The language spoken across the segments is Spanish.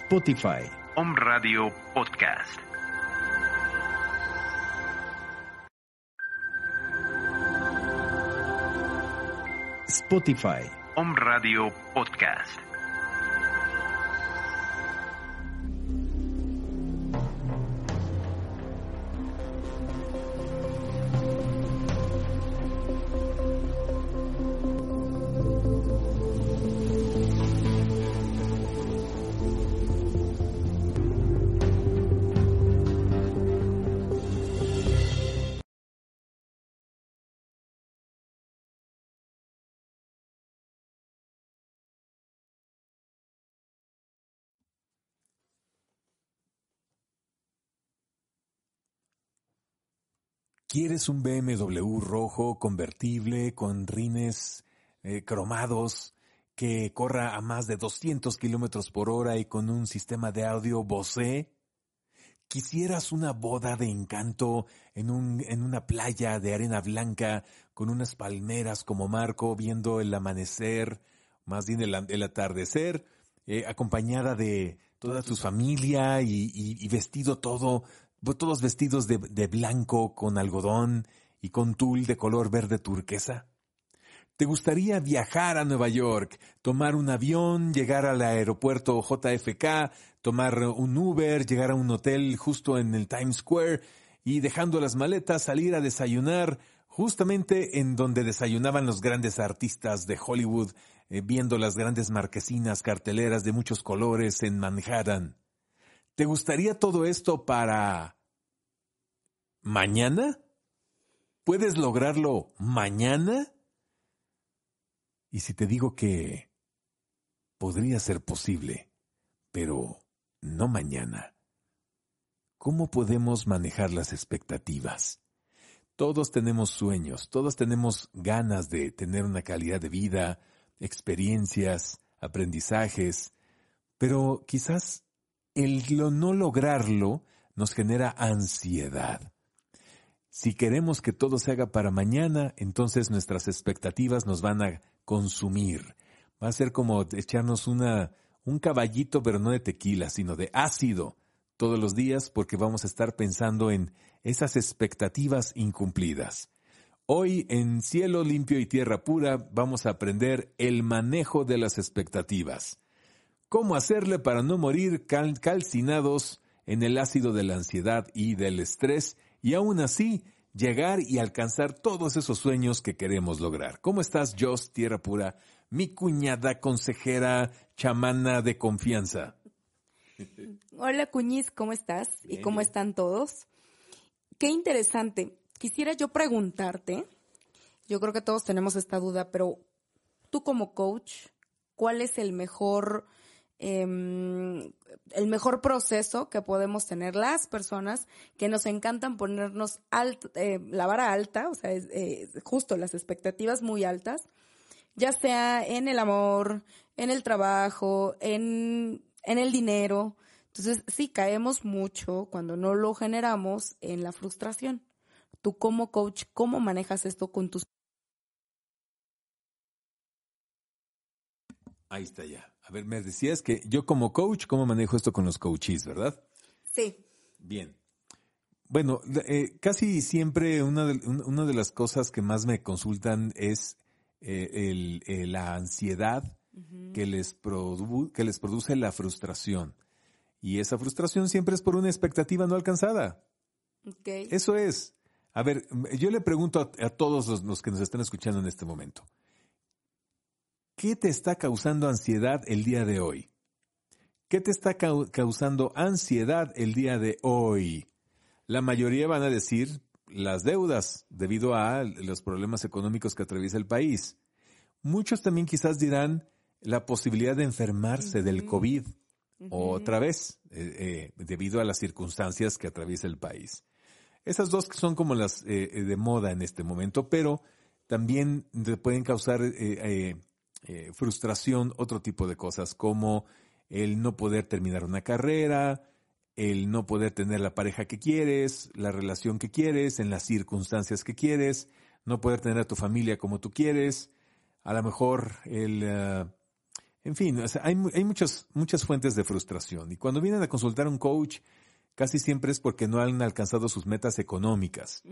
Spotify. Home Radio Podcast. Spotify. Home Radio Podcast. ¿Quieres un BMW rojo convertible con rines eh, cromados que corra a más de 200 kilómetros por hora y con un sistema de audio Bose? ¿Quisieras una boda de encanto en, un, en una playa de arena blanca con unas palmeras como marco viendo el amanecer, más bien el, atardecer, eh, acompañada de toda tu familia y vestido todo todos vestidos de, blanco con algodón y con tul de color verde turquesa? ¿Te gustaría viajar a Nueva York, tomar un avión, llegar al aeropuerto JFK, tomar un Uber, llegar a un hotel justo en el Times Square y dejando las maletas salir a desayunar justamente en donde desayunaban los grandes artistas de Hollywood, eh, viendo las grandes marquesinas carteleras de muchos colores en Manhattan? ¿Te gustaría todo esto para mañana? ¿Puedes lograrlo mañana? Y si te digo que podría ser posible, pero no mañana, ¿cómo podemos manejar las expectativas? Todos tenemos sueños, todos tenemos ganas de tener una calidad de vida, experiencias, aprendizajes, pero quizás el no lograrlo nos genera ansiedad. Si queremos que todo se haga para mañana, entonces nuestras expectativas nos van a consumir. Va a ser como echarnos una, un caballito, pero no de tequila, sino de ácido todos los días porque vamos a estar pensando en esas expectativas incumplidas. Hoy en Cielo Limpio y Tierra Pura vamos a aprender el manejo de las expectativas cómo hacerle para no morir calcinados en el ácido de la ansiedad y del estrés y aún así llegar y alcanzar todos esos sueños que queremos lograr. ¿Cómo estás, Joss Tierra Pura, mi cuñada consejera chamana de confianza? Hola, Cuñiz, ¿cómo estás? ¿Y cómo están todos? Qué interesante. Quisiera yo preguntarte, yo creo que todos tenemos esta duda, pero tú como coach, ¿cuál es el mejor em, el mejor proceso que podemos tener las personas que nos encantan ponernos eh, la vara alta, o sea, justo las expectativas muy altas, ya sea en el amor, en el trabajo, en, en el dinero. Entonces, sí, caemos mucho cuando no lo generamos en la frustración. Tú como coach, ¿cómo manejas esto con tus... Ahí está ya. A ver, me decías que yo como coach, ¿cómo manejo esto con los coaches, verdad? Sí. Bien. Bueno, eh, casi siempre una de, una de, las cosas que más me consultan es eh, el, la ansiedad que, les que les produce la frustración. Y esa frustración siempre es por una expectativa no alcanzada. Okay. Eso es. A ver, yo le pregunto a, todos los, que nos están escuchando en este momento, ¿qué te está causando ansiedad el día de hoy? ¿Qué te está causando ansiedad el día de hoy? La mayoría van a decir las deudas debido a los problemas económicos que atraviesa el país. Muchos también quizás dirán la posibilidad de enfermarse del COVID otra vez eh, eh, debido a las circunstancias que atraviesa el país. Esas dos son como las eh, de moda en este momento, pero también pueden causar eh, frustración otro tipo de cosas, como el no poder terminar una carrera, el no poder tener la pareja que quieres, la relación que quieres, en las circunstancias que quieres, no poder tener a tu familia como tú quieres, a lo mejor el... en fin, hay, hay muchas, muchas fuentes de frustración. Y cuando vienen a consultar a un coach, casi siempre es porque no han alcanzado sus metas económicas.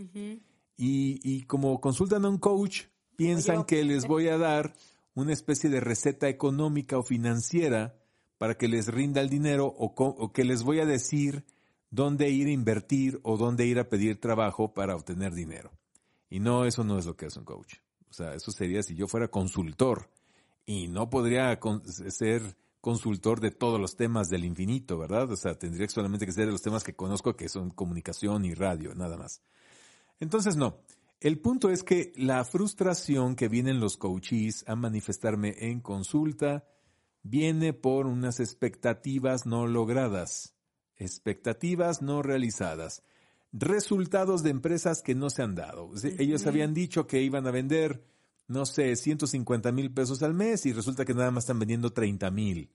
y, como consultan a un coach, piensan que les voy a dar una especie de receta económica o financiera para que les rinda el dinero o, que les voy a decir dónde ir a invertir o dónde ir a pedir trabajo para obtener dinero. Y no, eso no es lo que es un coach. O sea, eso sería si yo fuera consultor y no podría ser consultor de todos los temas del infinito, ¿verdad? O sea, tendría solamente que ser de los temas que conozco, que son comunicación y radio, nada más. Entonces, no. El punto es que la frustración que vienen los coaches a manifestarme en consulta viene por unas expectativas no logradas, expectativas no realizadas, resultados de empresas que no se han dado. Ellos habían dicho que iban a vender no sé, 150 mil pesos al mes y resulta que nada más están vendiendo 30 mil.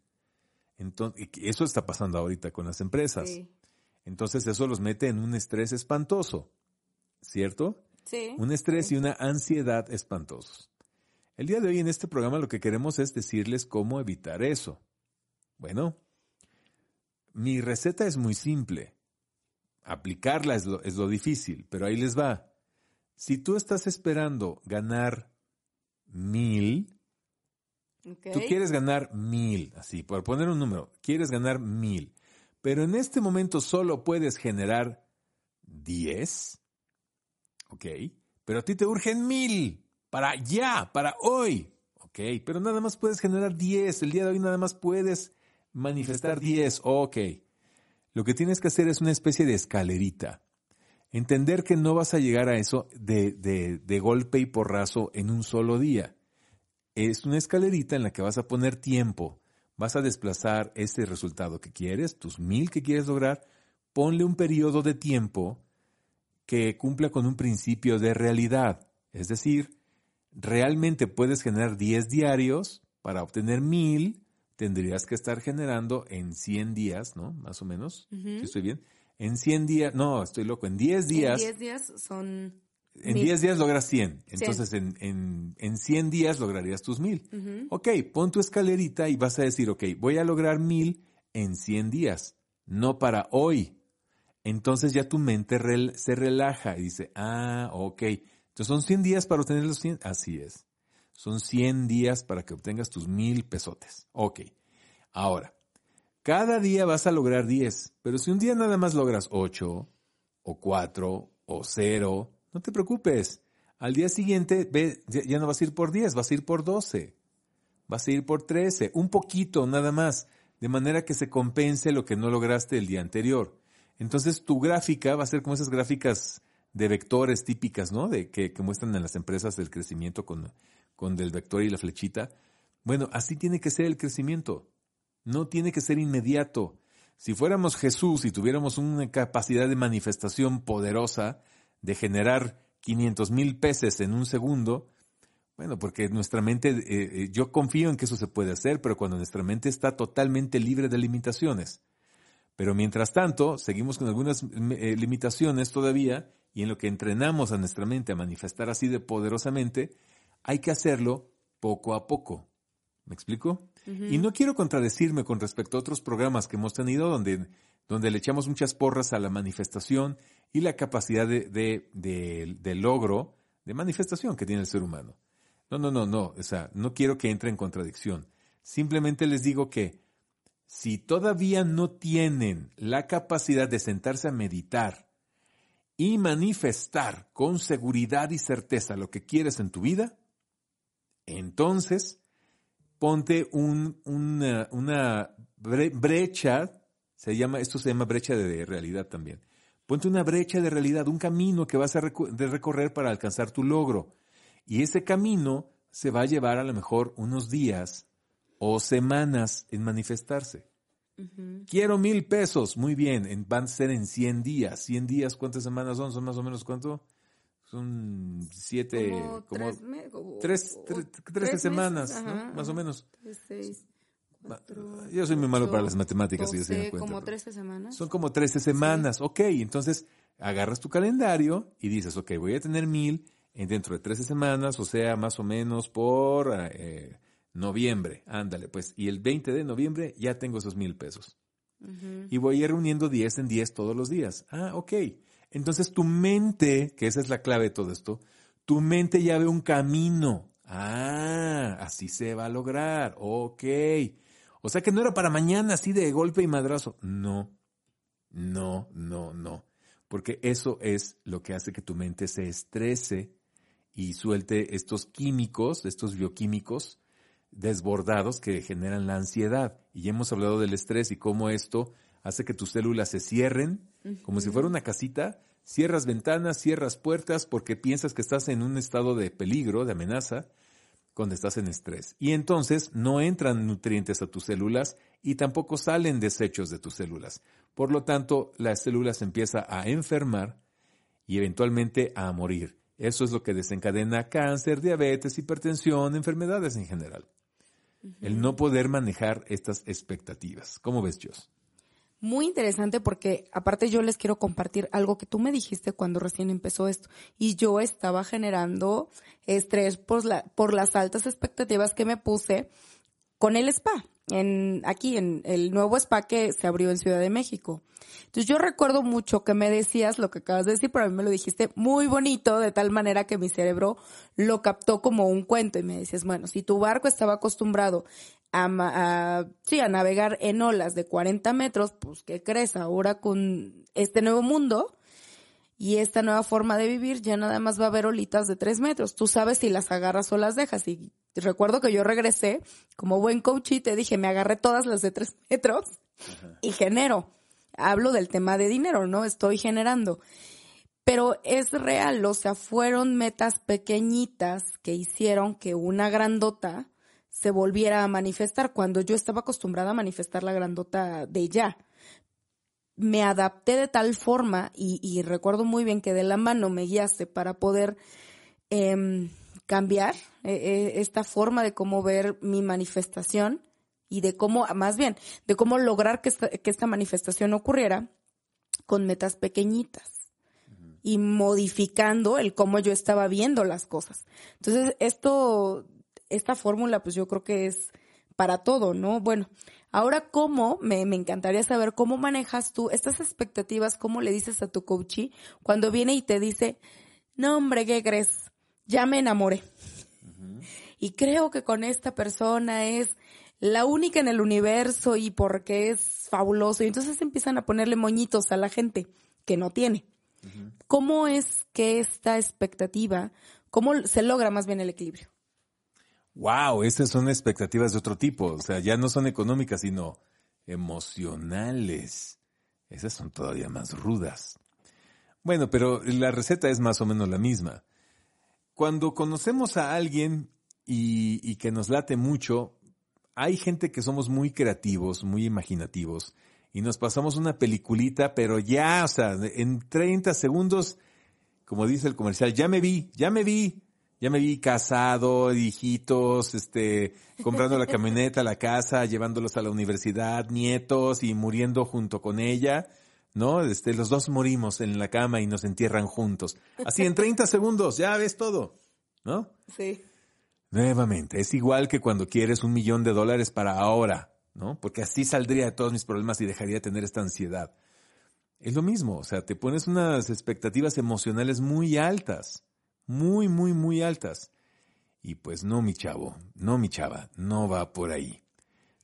Entonces, eso está pasando ahorita con las empresas. Entonces eso los mete en un estrés espantoso, ¿cierto? Sí. Un estrés y una ansiedad espantosos. El día de hoy en este programa lo que queremos es decirles cómo evitar eso. Bueno, mi receta es muy simple. Aplicarla es lo, es lo difícil, pero ahí les va. Si tú estás esperando ganar mil. Tú quieres ganar mil, así, por poner un número, quieres ganar mil. Pero en este momento solo puedes generar diez. Ok. Pero a ti te urgen mil. Para ya, para hoy. Ok. Pero nada más puedes generar diez. El día de hoy nada más puedes manifestar diez. Ok. Lo que tienes que hacer es una especie de escalerita. Entender que no vas a llegar a eso de, de, de golpe y porrazo en un solo día. Es una escalerita en la que vas a poner tiempo, vas a desplazar ese resultado que quieres, tus mil que quieres lograr, ponle un periodo de tiempo que cumpla con un principio de realidad. Es decir, realmente puedes generar 10 diarios, para obtener mil tendrías que estar generando en 100 días, ¿no? Más o menos, si estoy bien, en 100 días, no, estoy loco, en 10 días. En 10 días son... En 10 días logras 100. Entonces, En, en, en, 100 días lograrías tus 1000. Ok, pon tu escalerita y vas a decir, ok, voy a lograr 1000 en 100 días, no para hoy. Entonces ya tu mente se relaja y dice, ah, ok. Entonces son 100 días para obtener los 100. Así es. Son 100 días para que obtengas tus 1000 pesotes. Ok. Ahora, cada día vas a lograr 10, pero si un día nada más logras 8 o 4 o 0, no te preocupes. Al día siguiente ve, ya no vas a ir por 10, vas a ir por 12, vas a ir por 13, un poquito nada más, de manera que se compense lo que no lograste el día anterior. Entonces tu gráfica va a ser como esas gráficas de vectores típicas, ¿no? De que, muestran en las empresas el crecimiento con, con el vector y la flechita. Bueno, así tiene que ser el crecimiento No tiene que ser inmediato. Si fuéramos Jesús y tuviéramos una capacidad de manifestación poderosa de generar 500 mil peces en un segundo, bueno, porque nuestra mente, eh, eh, yo confío en que eso se puede hacer, pero cuando nuestra mente está totalmente libre de limitaciones. Pero mientras tanto, seguimos con algunas eh, limitaciones todavía y en lo que entrenamos a nuestra mente a manifestar así de poderosamente, hay que hacerlo poco a poco. ¿Me explico? Y no quiero contradecirme con respecto a otros programas que hemos tenido donde, donde le echamos muchas porras a la manifestación y la capacidad de, de, de, logro, de manifestación que tiene el ser humano. No, no, no, no. O sea, no quiero que entre en contradicción. Simplemente les digo que si todavía no tienen la capacidad de sentarse a meditar y manifestar con seguridad y certeza lo que quieres en tu vida, entonces ponte un, una, una brecha, se llama, esto se llama brecha de realidad también. Ponte una brecha de realidad, un camino que vas a recorrer para alcanzar tu logro. Y ese camino se va a llevar a lo mejor unos días o semanas en manifestarse. Quiero mil pesos, muy bien, van a ser en 100 días. 100 días, ¿cuántas semanas son? ¿Son más o menos cuánto? Son siete, como, tres, trece semanas, ¿no? Más o menos. yo soy muy malo para las matemáticas. y como 13 semanas. Son como 13 semanas. Ok, entonces agarras tu calendario y dices, ok, voy a tener mil dentro de 13 semanas, o sea, más o menos por eh, noviembre. Ándale, pues. Y el 20 de noviembre ya tengo esos mil pesos. Y voy a ir reuniendo 10 en 10 todos los días. Ah, ok. Entonces tu mente, que esa es la clave de todo esto, tu mente ya ve un camino. Ah, así se va a lograr. Ok. O sea que no era para mañana así de golpe y madrazo. No, no, no, no. Porque eso es lo que hace que tu mente se estrese y suelte estos químicos, estos bioquímicos desbordados que generan la ansiedad. Y ya hemos hablado del estrés y cómo esto hace que tus células se cierren, como si fuera una casita, cierras ventanas, cierras puertas porque piensas que estás en un estado de peligro, de amenaza, cuando estás en estrés. Y entonces no entran nutrientes a tus células y tampoco salen desechos de tus células. Por lo tanto, la célula se empieza a enfermar y eventualmente a morir. Eso es lo que desencadena cáncer, diabetes, hipertensión, enfermedades en general. El no poder manejar estas expectativas. ¿Cómo ves, Jos? Muy interesante porque aparte yo les quiero compartir algo que tú me dijiste cuando recién empezó esto y yo estaba generando estrés por, la, por las altas expectativas que me puse con el spa en aquí en el nuevo spa que se abrió en Ciudad de México. Entonces yo recuerdo mucho que me decías lo que acabas de decir, pero a mí me lo dijiste muy bonito, de tal manera que mi cerebro lo captó como un cuento y me decías, bueno, si tu barco estaba acostumbrado a, sí, a navegar en olas de 40 metros, pues ¿qué crees? Ahora con este nuevo mundo y esta nueva forma de vivir ya nada más va a haber olitas de 3 metros. Tú sabes si las agarras o las dejas y recuerdo que yo regresé como buen coach y te dije, me agarré todas las de tres metros y genero. Hablo del tema de dinero, ¿no? Estoy generando. Pero es real, o sea, fueron metas pequeñitas que hicieron que una grandota se volviera a manifestar cuando yo estaba acostumbrada a manifestar la grandota de ya. Me adapté de tal forma y, recuerdo muy bien que de la mano me guiaste para poder eh, cambiar eh, eh, esta forma de cómo ver mi manifestación y de cómo, más bien, de cómo lograr que esta, que esta manifestación ocurriera con metas pequeñitas y modificando el cómo yo estaba viendo las cosas. Entonces, esto, esta fórmula, pues yo creo que es para todo, ¿no? Bueno, ahora cómo, me, me encantaría saber cómo manejas tú estas expectativas, cómo le dices a tu coachee cuando viene y te dice, no hombre, ¿qué crees? ya me enamoré. Y creo que con esta persona es la única en el universo y porque es fabuloso. Y entonces empiezan a ponerle moñitos a la gente que no tiene. ¿Cómo es que esta expectativa, cómo se logra más bien el equilibrio? Wow, estas son expectativas de otro tipo. O sea, ya no son económicas, sino emocionales. Esas son todavía más rudas. Bueno, pero la receta es más o menos la misma. Cuando conocemos a alguien y, que nos late mucho, hay gente que somos muy creativos, muy imaginativos, y nos pasamos una peliculita, pero ya, o sea, en 30 segundos, como dice el comercial, ya me vi, ya me vi, ya me vi casado, hijitos, este, comprando la camioneta, la casa, llevándolos a la universidad, nietos y muriendo junto con ella, ¿no? Este, los dos morimos en la cama y nos entierran juntos. Así en 30 segundos, ya ves todo, ¿no? Sí. Nuevamente, es igual que cuando quieres un millón de dólares para ahora, ¿no? Porque así saldría de todos mis problemas y dejaría de tener esta ansiedad. Es lo mismo, o sea, te pones unas expectativas emocionales muy altas, muy, muy, muy altas. Y pues no, mi chavo, no, mi chava, no va por ahí.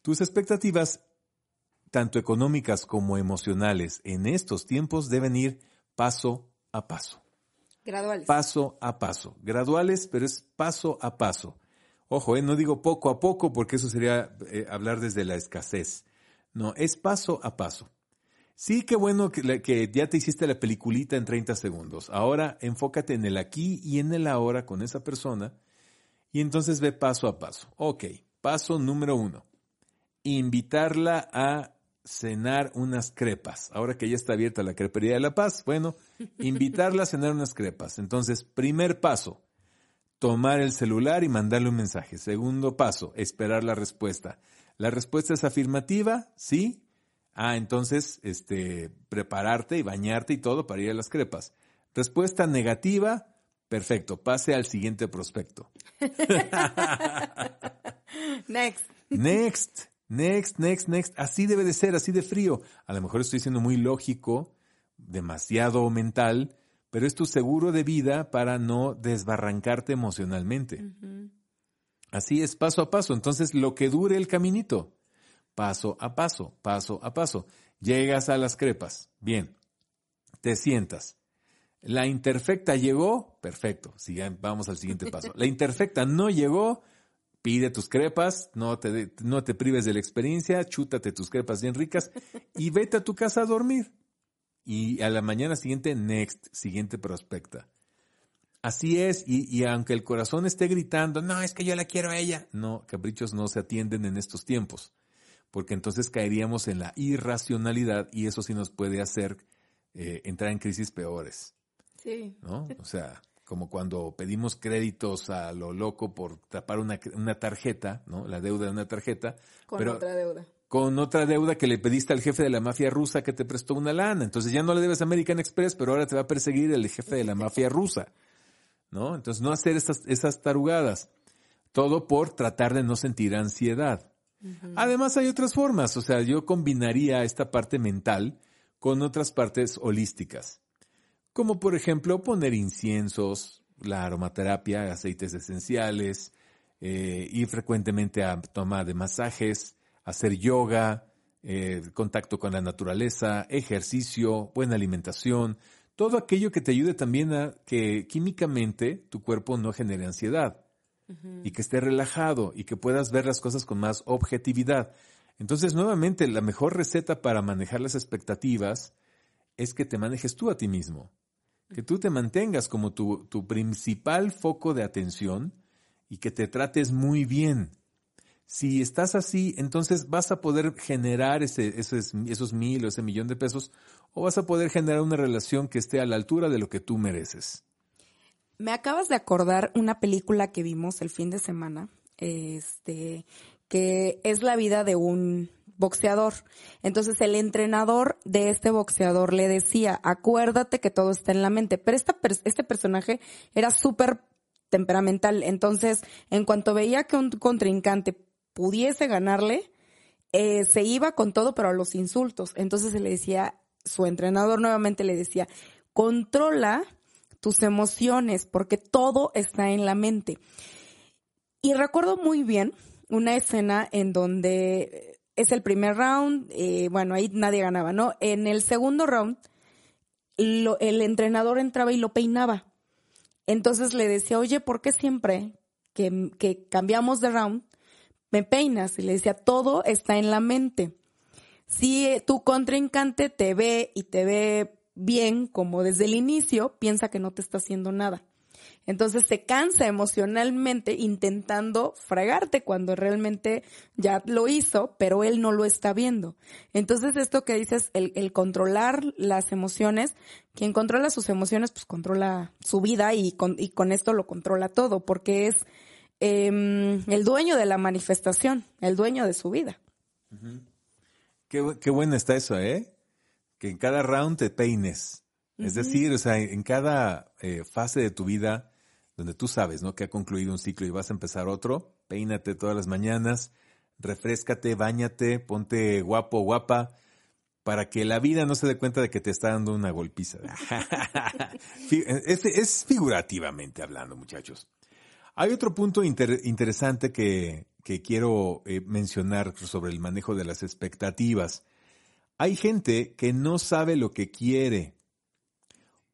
Tus expectativas, tanto económicas como emocionales, en estos tiempos deben ir paso a paso. Graduales. Paso a paso. Graduales, pero es paso a paso. Ojo, eh, no digo poco a poco porque eso sería eh, hablar desde la escasez. No, es paso a paso. Sí, qué bueno que, que, ya te hiciste la peliculita en 30 segundos. Ahora enfócate en el aquí y en el ahora con esa persona y entonces ve paso a paso. Ok, paso número uno. Invitarla a cenar unas crepas. Ahora que ya está abierta la crepería de La Paz, bueno, invitarla a cenar unas crepas. Entonces, primer paso, tomar el celular y mandarle un mensaje. Segundo paso, esperar la respuesta. La respuesta es afirmativa, sí. Ah, entonces, este, prepararte y bañarte y todo para ir a las crepas. Respuesta negativa, perfecto, pase al siguiente prospecto. Next. Next. Next, next, next. Así debe de ser, así de frío. A lo mejor estoy siendo muy lógico, demasiado mental, pero es tu seguro de vida para no desbarrancarte emocionalmente. Así es, paso a paso. Entonces, lo que dure el caminito, paso a paso, paso a paso. Llegas a las crepas, bien, te sientas. La imperfecta llegó, perfecto, vamos al siguiente paso. La imperfecta no llegó, pide tus crepas, no te, no te prives de la experiencia, chútate tus crepas bien ricas. Y vete a tu casa a dormir. Y a la mañana siguiente, next, siguiente prospecta. Así es, y, y, aunque el corazón esté gritando, no, es que yo la quiero a ella, no, caprichos no se atienden en estos tiempos, porque entonces caeríamos en la irracionalidad y eso sí nos puede hacer eh, entrar en crisis peores. Sí. ¿No? O sea, como cuando pedimos créditos a lo loco por tapar una, una tarjeta, ¿no? La deuda de una tarjeta. Con pero otra deuda. Con otra deuda que le pediste al jefe de la mafia rusa que te prestó una lana. Entonces ya no le debes a American Express, pero ahora te va a perseguir el jefe de la mafia rusa. ¿No? Entonces no hacer esas, esas tarugadas. Todo por tratar de no sentir ansiedad. Además hay otras formas. O sea, yo combinaría esta parte mental con otras partes holísticas. Como por ejemplo poner inciensos, la aromaterapia, aceites esenciales, eh, ir frecuentemente a tomar de masajes, hacer yoga, eh, contacto con la naturaleza, ejercicio, buena alimentación, todo aquello que te ayude también a que químicamente tu cuerpo no genere ansiedad y que esté relajado y que puedas ver las cosas con más objetividad. Entonces, nuevamente, la mejor receta para manejar las expectativas es que te manejes tú a ti mismo que tú te mantengas como tu, tu principal foco de atención y que te trates muy bien. Si estás así, entonces vas a poder generar ese, esos, esos mil o ese millón de pesos o vas a poder generar una relación que esté a la altura de lo que tú mereces. Me acabas de acordar una película que vimos el fin de semana, este, que es la vida de un boxeador. Entonces el entrenador de este boxeador le decía, acuérdate que todo está en la mente. Pero esta, este personaje era súper temperamental. Entonces, en cuanto veía que un contrincante pudiese ganarle, eh, se iba con todo, pero a los insultos. Entonces le decía, su entrenador nuevamente le decía, controla tus emociones porque todo está en la mente. Y recuerdo muy bien una escena en donde es el primer round, eh, bueno, ahí nadie ganaba, ¿no? En el segundo round, el entrenador entraba y lo peinaba. Entonces le decía, oye, ¿por qué siempre que, que cambiamos de round me peinas? Y le decía, todo está en la mente. Si eh, tu contrincante te ve y te ve bien como desde el inicio, piensa que no te está haciendo nada. Entonces se cansa emocionalmente intentando fregarte cuando realmente ya lo hizo, pero él no lo está viendo. Entonces esto que dices, el, controlar las emociones, quien controla sus emociones, pues controla su vida y con, y con esto lo controla todo, porque es em, el dueño de la manifestación, el dueño de su vida. Qué, qué está eso, ¿eh? Que en cada round te peines. Es decir, o sea, en cada eh, fase de tu vida donde tú sabes, ¿no? Que ha concluido un ciclo y vas a empezar otro, peínate todas las mañanas, refrescate, bañate, ponte guapo, guapa, para que la vida no se dé cuenta de que te está dando una golpiza. Es, es figurativamente hablando, muchachos. Hay otro punto inter- interesante que, que quiero eh, mencionar sobre el manejo de las expectativas. Hay gente que no sabe lo que quiere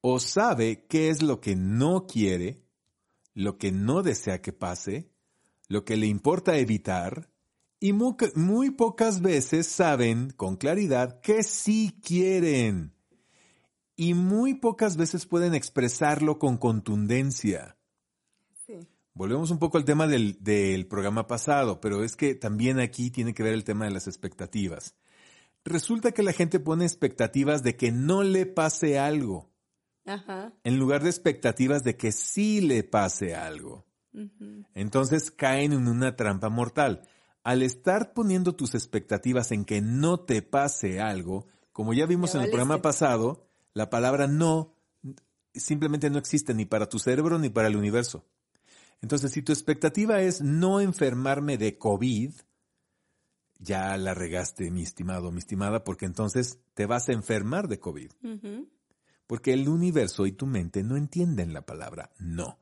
o sabe qué es lo que no quiere, lo que no desea que pase, lo que le importa evitar y muy, muy pocas veces saben con claridad que sí quieren y muy pocas veces pueden expresarlo con contundencia. Sí. Volvemos un poco al tema del, del programa pasado, pero es que también aquí tiene que ver el tema de las expectativas. Resulta que la gente pone expectativas de que no le pase algo, Ajá. en lugar de expectativas de que sí le pase algo. Entonces caen en una trampa mortal. Al estar poniendo tus expectativas en que no te pase algo, como ya vimos en el programa pasado, la palabra no simplemente no existe ni para tu cerebro ni para el universo. Entonces, si tu expectativa es no enfermarme de COVID, ya la regaste, mi estimado, mi estimada, porque entonces te vas a enfermar de COVID. Porque el universo y tu mente no entienden la palabra no.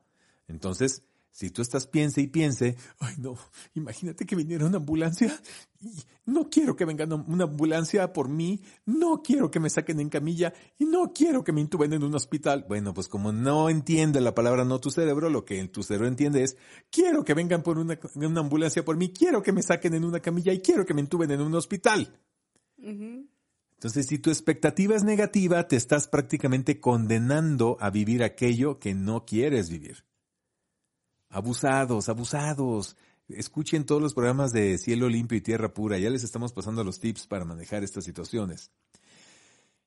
Entonces, si tú estás piense y piense, ay no, imagínate que viniera una ambulancia y no quiero que venga una- ambulancia por mí, no quiero que me saquen en camilla y no quiero que me intuben en un hospital. Bueno, pues como no entiende la palabra no tu cerebro, lo que tu cerebro entiende es, quiero que vengan por una, una ambulancia por mí, quiero que me saquen en una camilla y quiero que me intuben en un hospital. Entonces, si tu expectativa es negativa, te estás prácticamente condenando a vivir aquello que no quieres vivir. Abusados, abusados. Escuchen todos los programas de Cielo Limpio y Tierra Pura. Ya les estamos pasando los tips para manejar estas situaciones.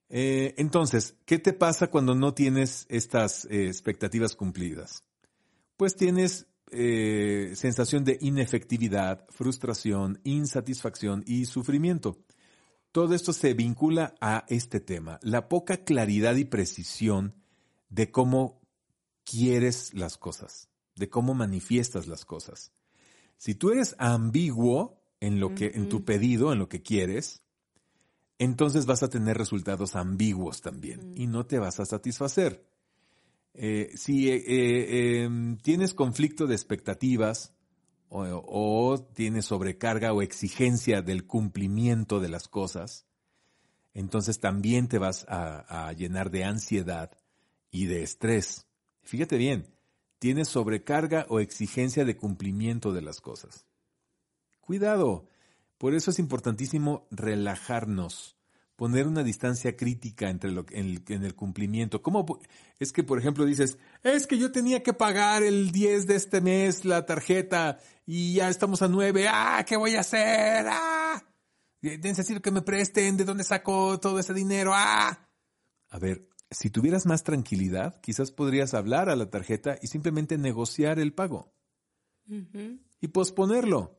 Eh, entonces, ¿qué te pasa cuando no tienes estas eh, expectativas cumplidas? Pues tienes eh, sensación de inefectividad, frustración, insatisfacción y sufrimiento. Todo esto se vincula a este tema, la poca claridad y precisión de cómo quieres las cosas, de cómo manifiestas las cosas. Si tú eres ambiguo en lo que, en tu pedido, en lo que quieres, entonces vas a tener resultados ambiguos también y no te vas a satisfacer. Eh, si eh, eh, em, tienes conflicto de expectativas o, o tienes sobrecarga o exigencia del cumplimiento de las cosas, entonces también te vas a, a llenar de ansiedad y de estrés. Fíjate bien, tienes sobrecarga o exigencia de cumplimiento de las cosas. Cuidado, por eso es importantísimo relajarnos, poner una distancia crítica entre lo, en, en el cumplimiento. ¿Cómo es que, por ejemplo, dices, es que yo tenía que pagar el 10 de este mes la tarjeta y ya estamos a 9, ah, ¿qué voy a hacer? Ah, necesito que me presten, ¿de dónde saco todo ese dinero? Ah. A ver, si tuvieras más tranquilidad, quizás podrías hablar a la tarjeta y simplemente negociar el pago y posponerlo.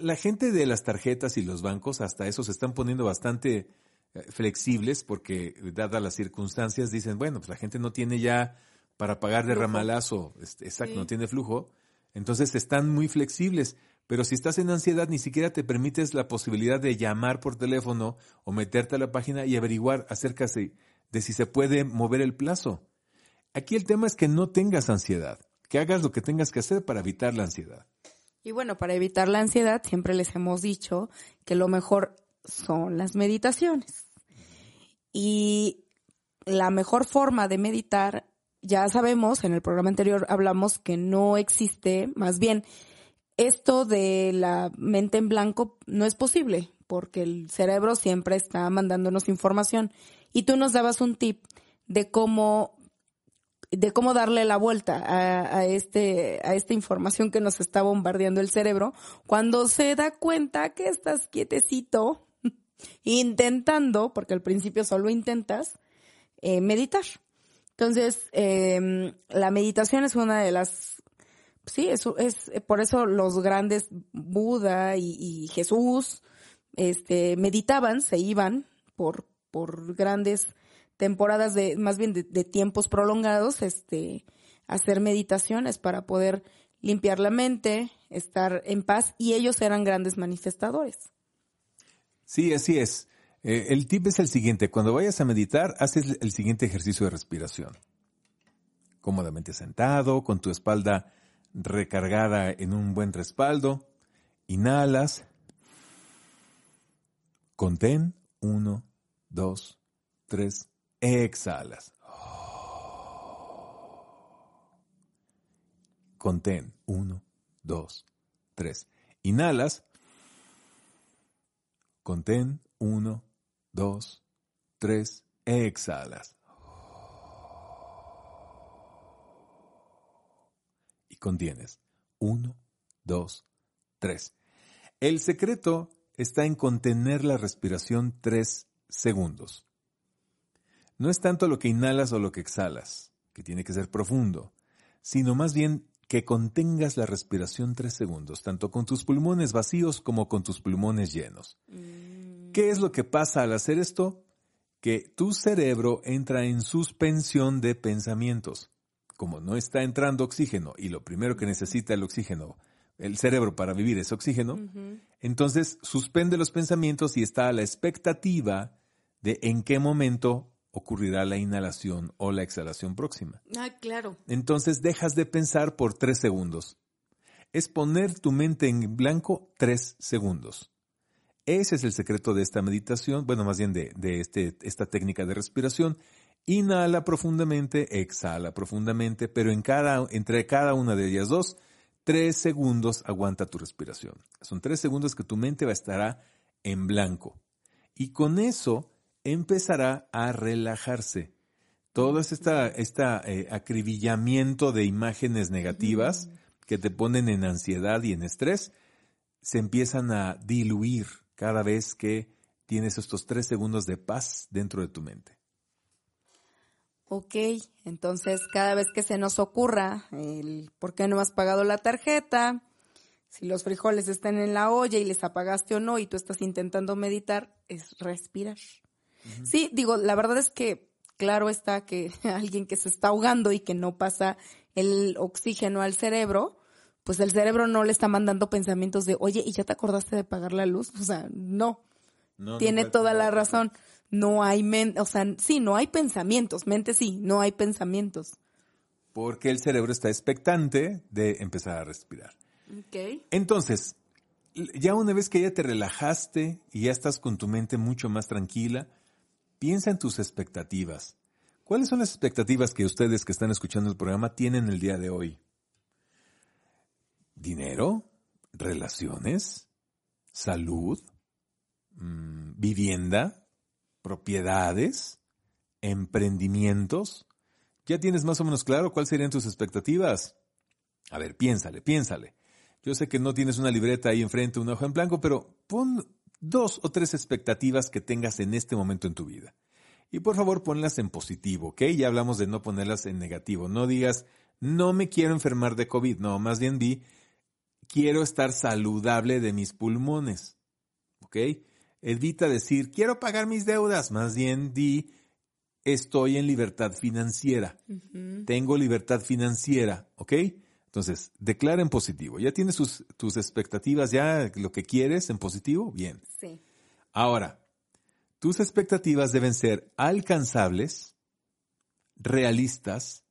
La gente de las tarjetas y los bancos hasta eso se están poniendo bastante eh, flexibles porque dadas las circunstancias dicen, bueno, pues la gente no tiene ya para pagar de Flujo. ramalazo, este, exacto, Sí. no tiene flujo, entonces están muy flexibles. Pero si estás en ansiedad, ni siquiera te permites la posibilidad de llamar por teléfono o meterte a la página y averiguar acerca de, de si se puede mover el plazo. Aquí el tema es que no tengas ansiedad, que hagas lo que tengas que hacer para evitar la ansiedad. Y bueno, para evitar la ansiedad, siempre les hemos dicho que lo mejor son las meditaciones. Y la mejor forma de meditar, ya sabemos, en el programa anterior hablamos que no existe, más bien, esto de la mente en blanco no es posible, porque el cerebro siempre está mandándonos información. Y tú nos dabas un tip de cómo de cómo darle la vuelta a, este, a esta información que nos está bombardeando el cerebro cuando se da cuenta que estás quietecito intentando, porque al principio solo intentas, eh, meditar. Entonces, eh, la meditación es una de las, sí, es, es por eso los grandes Buda y, y Jesús, este, meditaban, se iban por, por grandes temporadas de, más bien de, tiempos prolongados, este, hacer meditaciones para poder limpiar la mente, estar en paz, y ellos eran grandes manifestadores. Sí, así es. Eh, el tip es el siguiente. Cuando vayas a meditar, haces el siguiente ejercicio de respiración. Cómodamente sentado, con tu espalda recargada en un buen respaldo. Inhalas. Contén. Uno, dos, tres. Exhalas. Contén. Uno, dos, tres. Inhalas. Contén. Uno, dos, tres. Exhalas. Y contienes. Uno, dos, tres. El secreto está en contener la respiración tres segundos. No es tanto lo que inhalas o lo que exhalas, que tiene que ser profundo, sino más bien que contengas la respiración tres segundos, tanto con tus pulmones vacíos como con tus pulmones llenos. Mm. ¿Qué es lo que pasa al hacer esto? Que tu cerebro entra en suspensión de pensamientos. Como no está entrando oxígeno y lo primero que necesita el oxígeno, el cerebro para vivir es oxígeno, uh -huh. entonces suspende los pensamientos y está a la expectativa de en qué momento ocurrirá la inhalación o la exhalación próxima. Ah, claro. Entonces dejas de pensar por tres segundos. Es poner tu mente en blanco tres segundos. Ese es el secreto de esta meditación, bueno, más bien de, de este, esta técnica de respiración. Inhala profundamente, exhala profundamente, pero en cada, entre cada una de ellas dos, tres segundos aguanta tu respiración. Son tres segundos que tu mente va a estar en blanco. Y con eso empezará a relajarse. Todo este esta, eh, acribillamiento de imágenes negativas que te ponen en ansiedad y en estrés se empiezan a diluir cada vez que tienes estos tres segundos de paz dentro de tu mente. Ok, entonces cada vez que se nos ocurra el por qué no has pagado la tarjeta, si los frijoles están en la olla y les apagaste o no y tú estás intentando meditar, es respirar. Sí, digo, la verdad es que claro está que alguien que se está ahogando y que no pasa el oxígeno al cerebro, pues el cerebro no le está mandando pensamientos de, oye, ¿y ya te acordaste de pagar la luz? O sea, no. no Tiene no toda la razón. No hay, men o sea, sí, no hay pensamientos. Mente sí, no hay pensamientos. Porque el cerebro está expectante de empezar a respirar. Okay. Entonces, ya una vez que ya te relajaste y ya estás con tu mente mucho más tranquila, Piensa en tus expectativas. ¿Cuáles son las expectativas que ustedes que están escuchando el programa tienen el día de hoy? ¿Dinero? ¿Relaciones? ¿Salud? Mmm, ¿Vivienda? ¿Propiedades? ¿Emprendimientos? ¿Ya tienes más o menos claro cuáles serían tus expectativas? A ver, piénsale, piénsale. Yo sé que no tienes una libreta ahí enfrente, un ojo en blanco, pero pon dos o tres expectativas que tengas en este momento en tu vida. Y por favor ponlas en positivo, ¿ok? Ya hablamos de no ponerlas en negativo. No digas, no me quiero enfermar de COVID. No, más bien di, quiero estar saludable de mis pulmones, ¿ok? Evita decir, quiero pagar mis deudas. Más bien di, estoy en libertad financiera. Uh -huh. Tengo libertad financiera, ¿ok? Entonces, declara en positivo. ¿Ya tienes sus, tus expectativas, ya lo que quieres en positivo? Bien. Sí. Ahora, tus expectativas deben ser alcanzables, realistas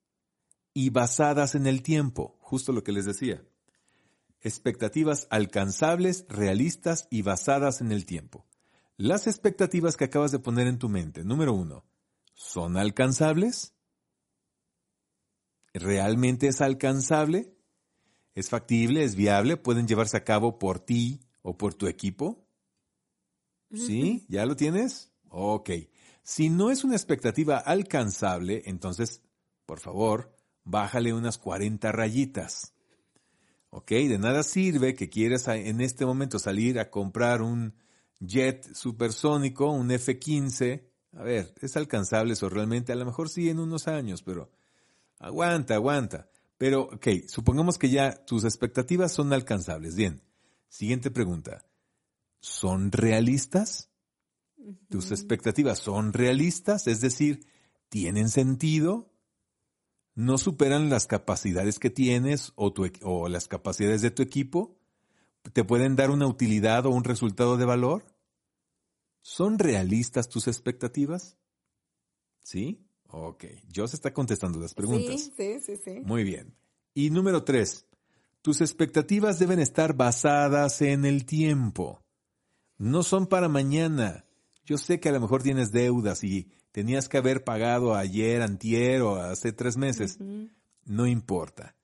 y basadas en el tiempo, justo lo que les decía. Expectativas alcanzables, realistas y basadas en el tiempo. Las expectativas que acabas de poner en tu mente, número uno, ¿son alcanzables? ¿Realmente es alcanzable? ¿Es factible? ¿Es viable? ¿Pueden llevarse a cabo por ti o por tu equipo? ¿Sí? ¿Ya lo tienes? Ok. Si no es una expectativa alcanzable, entonces por favor, bájale unas 40 rayitas. ¿Ok? De nada sirve que quieras en este momento salir a comprar un jet supersónico, un F-15. A ver, es alcanzable eso realmente, a lo mejor sí en unos años, pero aguanta, aguanta. Pero, ok, supongamos que ya tus expectativas son alcanzables. Bien, siguiente pregunta. ¿Son realistas? ¿Tus expectativas son realistas? Es decir, ¿tienen sentido? ¿No superan las capacidades que tienes o, tu, o las capacidades de tu equipo? ¿Te pueden dar una utilidad o un resultado de valor? ¿Son realistas tus expectativas? ¿Sí? Ok. Joss está contestando las preguntas. Sí, sí, sí, sí. Muy bien. Y número tres. Tus expectativas deben estar basadas en el tiempo. No son para mañana. Yo sé que a lo mejor tienes deudas y tenías que haber pagado ayer, antier o hace tres meses. No importa.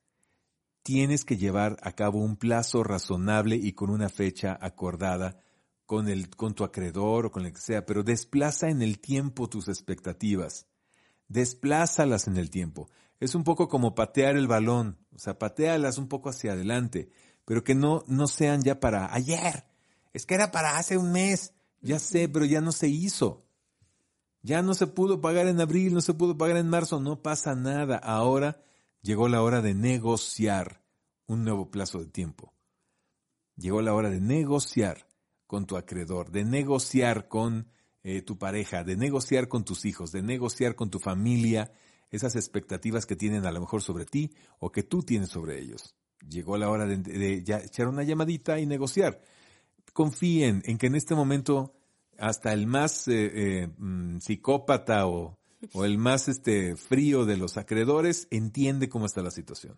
Tienes que llevar a cabo un plazo razonable y con una fecha acordada con, el, con tu acreedor o con el que sea, pero desplaza en el tiempo tus expectativas. Desplázalas en el tiempo. Es un poco como patear el balón, o sea, patealas un poco hacia adelante, pero que no, no sean ya para ayer. Es que era para hace un mes. Ya sé, pero ya no se hizo. Ya no se pudo pagar en abril, no se pudo pagar en marzo, no pasa nada. Ahora llegó la hora de negociar un nuevo plazo de tiempo. Llegó la hora de negociar con tu acreedor, de negociar con eh, tu pareja, de negociar con tus hijos, de negociar con tu familia esas expectativas que tienen a lo mejor sobre ti o que tú tienes sobre ellos. Llegó la hora de, echar una llamadita y negociar. Confíen en que en este momento hasta el más eh, eh, mm, psicópata o, o, el más este, frío de los acreedores entiende cómo está la situación.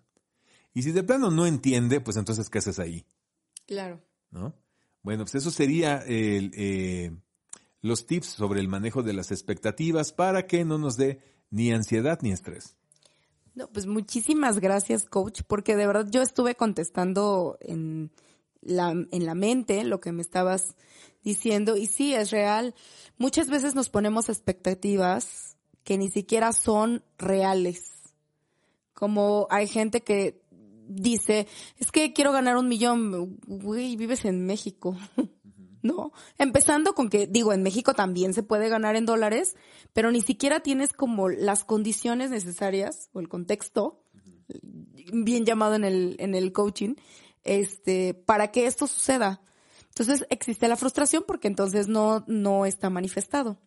Y si de plano no entiende, pues entonces, ¿qué haces ahí? Claro. ¿No? Bueno, pues eso sería el, eh, los tips sobre el manejo de las expectativas para que no nos dé ni ansiedad ni estrés. No, pues muchísimas gracias, coach, porque de verdad yo estuve contestando en la, en la mente lo que me estabas diciendo y sí, es real. Muchas veces nos ponemos expectativas que ni siquiera son reales. Como hay gente que dice, es que quiero ganar un millón, güey, vives en México. ¿no? Empezando con que, digo, en México también se puede ganar en dólares, pero ni siquiera tienes como las condiciones necesarias o el contexto, bien llamado en el, en el coaching, este, para que esto suceda. Entonces existe la frustración porque entonces no, no está manifestado.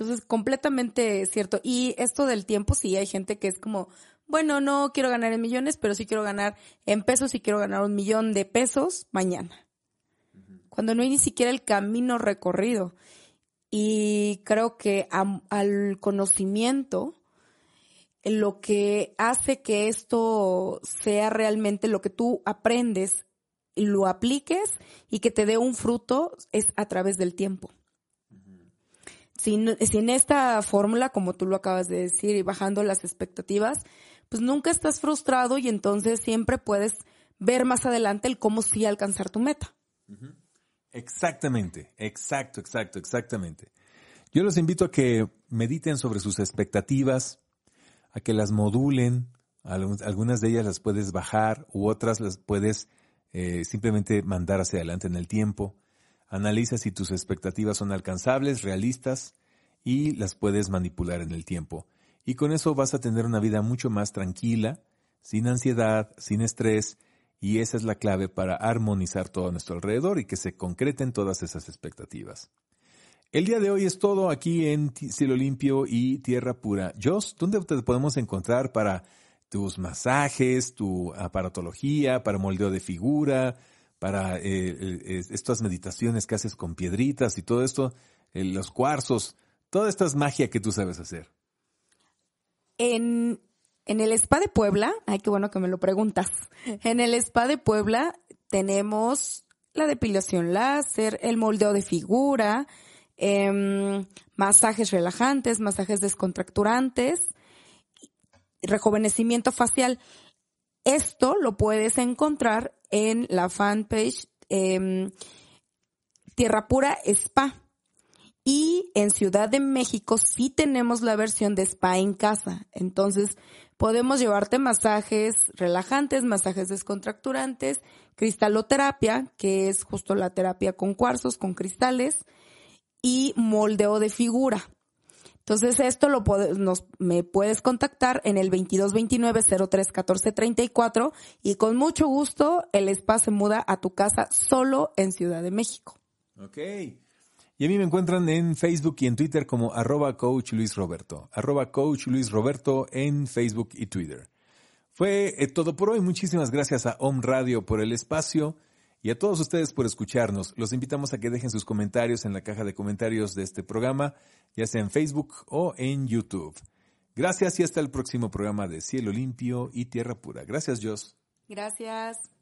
Entonces, completamente cierto. Y esto del tiempo, sí, hay gente que es como, bueno, no quiero ganar en millones, pero sí quiero ganar en pesos y quiero ganar un millón de pesos mañana cuando no hay ni siquiera el camino recorrido. Y creo que al conocimiento, lo que hace que esto sea realmente lo que tú aprendes y lo apliques y que te dé un fruto es a través del tiempo. Sin, esta fórmula, como tú lo acabas de decir, y bajando las expectativas, pues nunca estás frustrado y entonces siempre puedes ver más adelante el cómo sí alcanzar tu meta. Exactamente, exacto, exacto, exactamente. Yo los invito a que mediten sobre sus expectativas, a que las modulen, algunas de ellas las puedes bajar u otras las puedes eh, simplemente mandar hacia adelante en el tiempo. Analiza si tus expectativas son alcanzables, realistas y las puedes manipular en el tiempo. Y con eso vas a tener una vida mucho más tranquila, sin ansiedad, sin estrés y esa es la clave para armonizar todo a nuestro alrededor y que se concreten todas esas expectativas. El día de hoy es todo aquí en Cielo Limpio y Tierra Pura. Jos, ¿dónde te podemos encontrar para tus masajes, tu aparatología, para moldeo de figura, para eh, eh, estas meditaciones que haces con piedritas y todo esto, eh, los cuarzos, toda esta es magia que tú sabes hacer? En en el Spa de Puebla, ay, qué bueno que me lo preguntas. En el Spa de Puebla tenemos la depilación láser, el moldeo de figura, em, masajes relajantes, masajes descontracturantes, rejuvenecimiento facial. Esto lo puedes encontrar en la fanpage em, Tierra Pura Spa. Y en Ciudad de México sí tenemos la versión de spa en casa. Entonces podemos llevarte masajes relajantes, masajes descontracturantes, cristaloterapia, que es justo la terapia con cuarzos, con cristales, y moldeo de figura. Entonces esto lo nos, me puedes contactar en el 2229-031434 y con mucho gusto el spa se muda a tu casa solo en Ciudad de México. Ok. Y a mí me encuentran en Facebook y en Twitter como arroba coach Luis Roberto. Arroba coach Luis Roberto en Facebook y Twitter. Fue eh, todo por hoy. Muchísimas gracias a Om Radio por el espacio y a todos ustedes por escucharnos. Los invitamos a que dejen sus comentarios en la caja de comentarios de este programa, ya sea en Facebook o en YouTube. Gracias y hasta el próximo programa de Cielo Limpio y Tierra Pura. Gracias, Jos. Gracias.